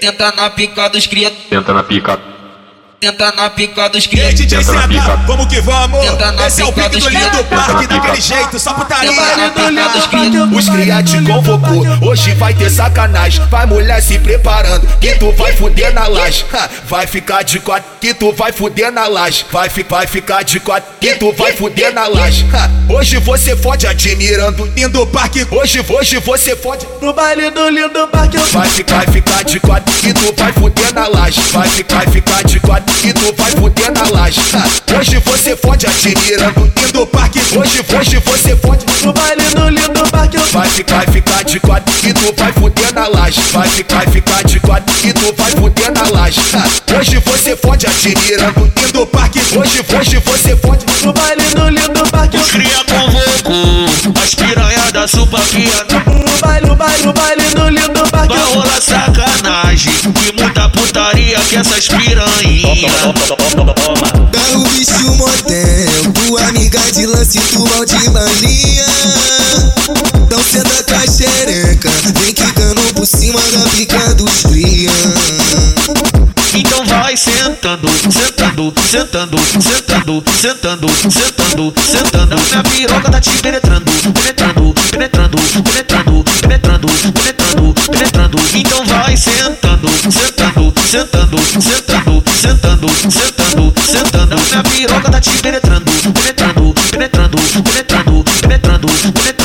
Tenta na pica dos cria, Tenta na pica. Tenta na pica dos E aí, DJ CH, vamos que vamos. Tenta na Esse é o pique do lindo parque, daquele jeito, só Tenta putaria. na pica dos cria. Os cria te convocou, hoje vai ter sacanagem. Vai mulher se preparando, que tu vai fuder na laje. Vai ficar de quatro, que tu vai fuder na laje. Vai, fi- vai ficar de quatro, que tu vai fuder na laje. Hoje você fode admirando. Lindo parque, Hoje, hoje você fode. No baile do lindo parque Vai ficar, ficar de quatro, que tu vai fuder na laje. Vai ficar, vai ficar de quatro, que tu vai fuder na laje. Hoje você fode admirando. lindo parque. Hoje, hoje você fode. No baile do lindo parque eu Vai ficar, vai ficar de quatro que tu vai fuder na laje. Vai ficar, vai ficar de quatro que tu vai fuder na laje. Hoje você fode admirando. Lindo parque, Hoje, hoje você fode. No baile do lindo parque eu Os cria convocou as piranha da supaquia No baile, no baile, no baile do lindo parque Vai rolar E muita putaria que essas piranha Dá o bicho motel, tua amiga de lance, tu mal de balinha. Então senta com a xereca, vem quicando por cima da pica dos cria. Então vai sentando, sentando, sentando, sentando, sentando, sentando, sentando Minha piroca tá te penetrando, penetrando, penetrando, penetrando, penetrando, penetrando, penetrando Então vai sentando, sentando, sentando, sentando, sentando, sentando Minha piroca tá te penetrando, penetrando, penetrando, penetrando, penetrando, penetrando